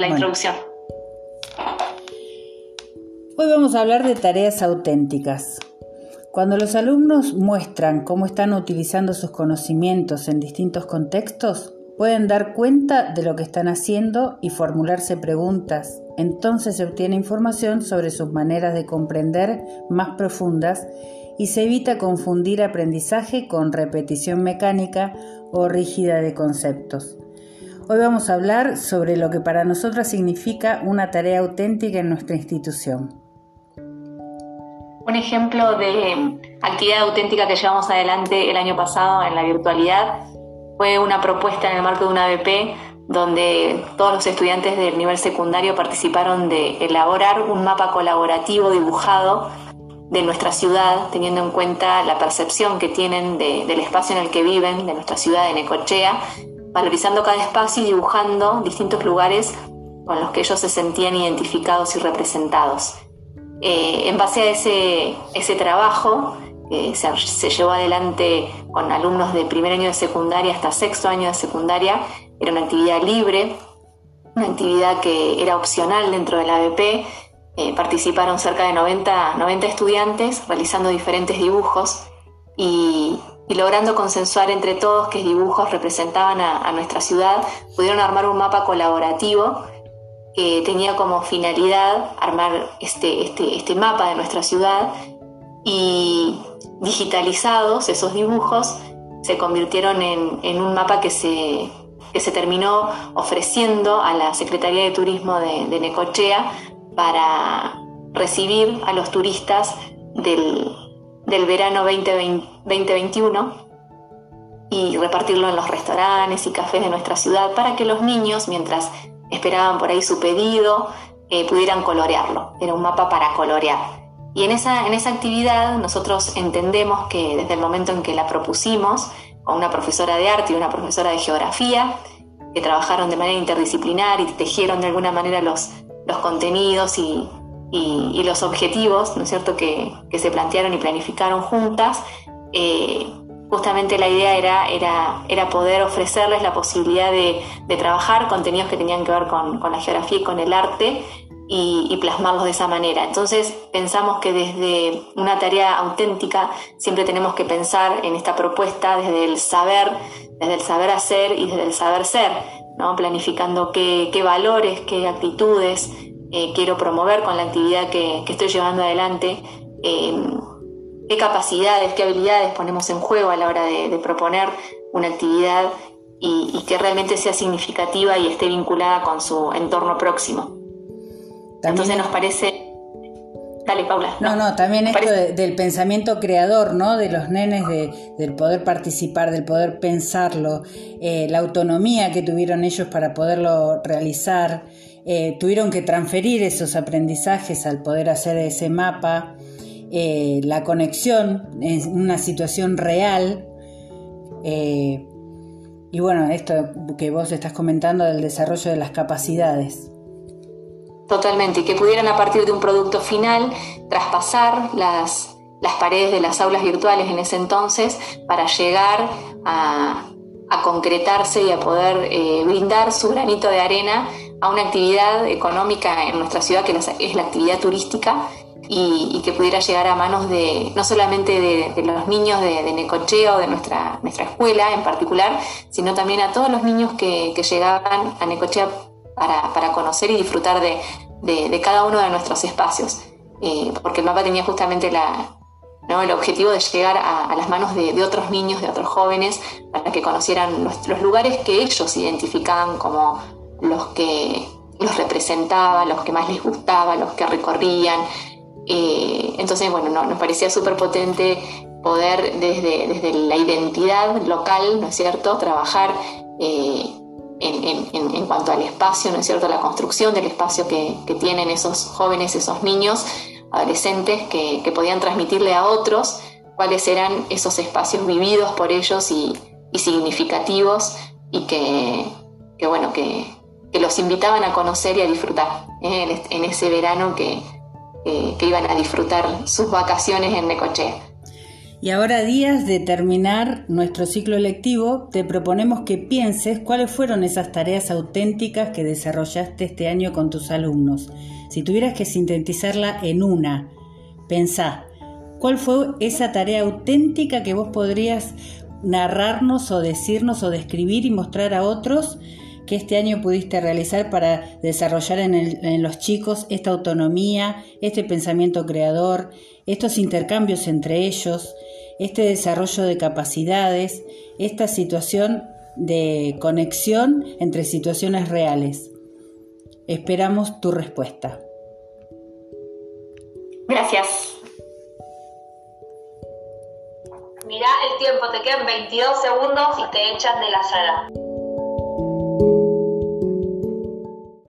la introducción. Hoy vamos a hablar de tareas auténticas. Cuando los alumnos muestran cómo están utilizando sus conocimientos en distintos contextos, pueden dar cuenta de lo que están haciendo y formularse preguntas. Entonces se obtiene información sobre sus maneras de comprender más profundas y se evita confundir aprendizaje con repetición mecánica o rígida de conceptos. Hoy vamos a hablar sobre lo que para nosotras significa una tarea auténtica en nuestra institución. Un ejemplo de actividad auténtica que llevamos adelante el año pasado en la virtualidad fue una propuesta en el marco de una ABP donde todos los estudiantes del nivel secundario participaron de elaborar un mapa colaborativo dibujado de nuestra ciudad, teniendo en cuenta la percepción que tienen del espacio en el que viven, de nuestra ciudad de Necochea, valorizando cada espacio y dibujando distintos lugares con los que ellos se sentían identificados y representados. Eh, en base a ese, ese trabajo, eh, se, llevó adelante con alumnos de primer año de secundaria hasta sexto año de secundaria, era una actividad libre, una actividad que era opcional dentro de la ABP, eh, participaron cerca de 90, 90 estudiantes realizando diferentes dibujos y, logrando consensuar entre todos qué dibujos representaban a nuestra ciudad, pudieron armar un mapa colaborativo que tenía como finalidad armar este, este, este mapa de nuestra ciudad y digitalizados esos dibujos se convirtieron en, un mapa que se, se terminó ofreciendo a la Secretaría de Turismo de, Necochea para recibir a los turistas del, verano 2021 y repartirlo en los restaurantes y cafés de nuestra ciudad para que los niños, mientras esperaban por ahí su pedido, eh, pudieran colorearlo. Era un mapa para colorear. Y en esa, en esa actividad nosotros entendemos que desde el momento en que la propusimos, con una profesora de arte y una profesora de geografía, que trabajaron de manera interdisciplinar y tejieron de alguna manera los, los contenidos y, y, los objetivos, ¿no es cierto?, que, que, se plantearon y planificaron juntas, eh, justamente la idea era, era, era poder ofrecerles la posibilidad de, trabajar contenidos que tenían que ver con, la geografía y con el arte y, plasmarlos de esa manera. Entonces pensamos que desde una tarea auténtica siempre tenemos que pensar en esta propuesta desde el saber, desde el saber hacer y desde el saber ser, ¿no? planificando qué, valores, qué actitudes eh, quiero promover con la actividad que, estoy llevando adelante. Eh, qué capacidades, qué habilidades ponemos en juego a la hora de, proponer una actividad y, que realmente sea significativa y esté vinculada con su entorno próximo. Entonces nos parece... Dale, Paula. No, no, también esto del pensamiento creador, ¿no? De los nenes, de, del poder participar, del poder pensarlo, eh, la autonomía que tuvieron ellos para poderlo realizar, eh, tuvieron que transferir esos aprendizajes al poder hacer ese mapa. Eh, la conexión en una situación real. Eh, y bueno, esto que vos estás comentando del desarrollo de las capacidades. Totalmente, que pudieran a partir de un producto final traspasar las, las paredes de las aulas virtuales en ese entonces para llegar a, concretarse y a poder eh, brindar su granito de arena a una actividad económica en nuestra ciudad que es la actividad turística y, que pudiera llegar a manos de no solamente de, los niños de, de, de nuestra, nuestra escuela en particular, sino también a todos los niños que, llegaban a Necochea para, conocer y disfrutar de, cada uno de nuestros espacios. Eh, porque el mapa tenía justamente la, el objetivo de llegar a, las manos de, otros niños, de otros jóvenes, para que conocieran los, los lugares que ellos identificaban como los que los representaba, los que más les gustaba, los que recorrían, eh, entonces, bueno, nos parecía súper potente poder desde, desde la identidad local, ¿no es cierto?, trabajar eh, en, cuanto al espacio, ¿no es cierto?, la construcción del espacio que, tienen esos jóvenes, esos niños, adolescentes, que, podían transmitirle a otros cuáles eran esos espacios vividos por ellos y, significativos y que, bueno, que, los invitaban a conocer y a disfrutar ¿eh? en ese verano que, que iban a disfrutar sus vacaciones en Necochea. Y ahora, días de terminar nuestro ciclo lectivo, te proponemos que pienses cuáles fueron esas tareas auténticas que desarrollaste este año con tus alumnos. Si tuvieras que sintetizarla en una, pensá, ¿cuál fue esa tarea auténtica que vos podrías narrarnos o decirnos o describir y mostrar a otros que este año pudiste realizar para desarrollar en, en, los chicos esta autonomía, este pensamiento creador, estos intercambios entre ellos, este desarrollo de capacidades, esta situación de conexión entre situaciones reales. Esperamos tu respuesta. Gracias. Mirá el tiempo, te quedan 22 segundos y te echan de la sala.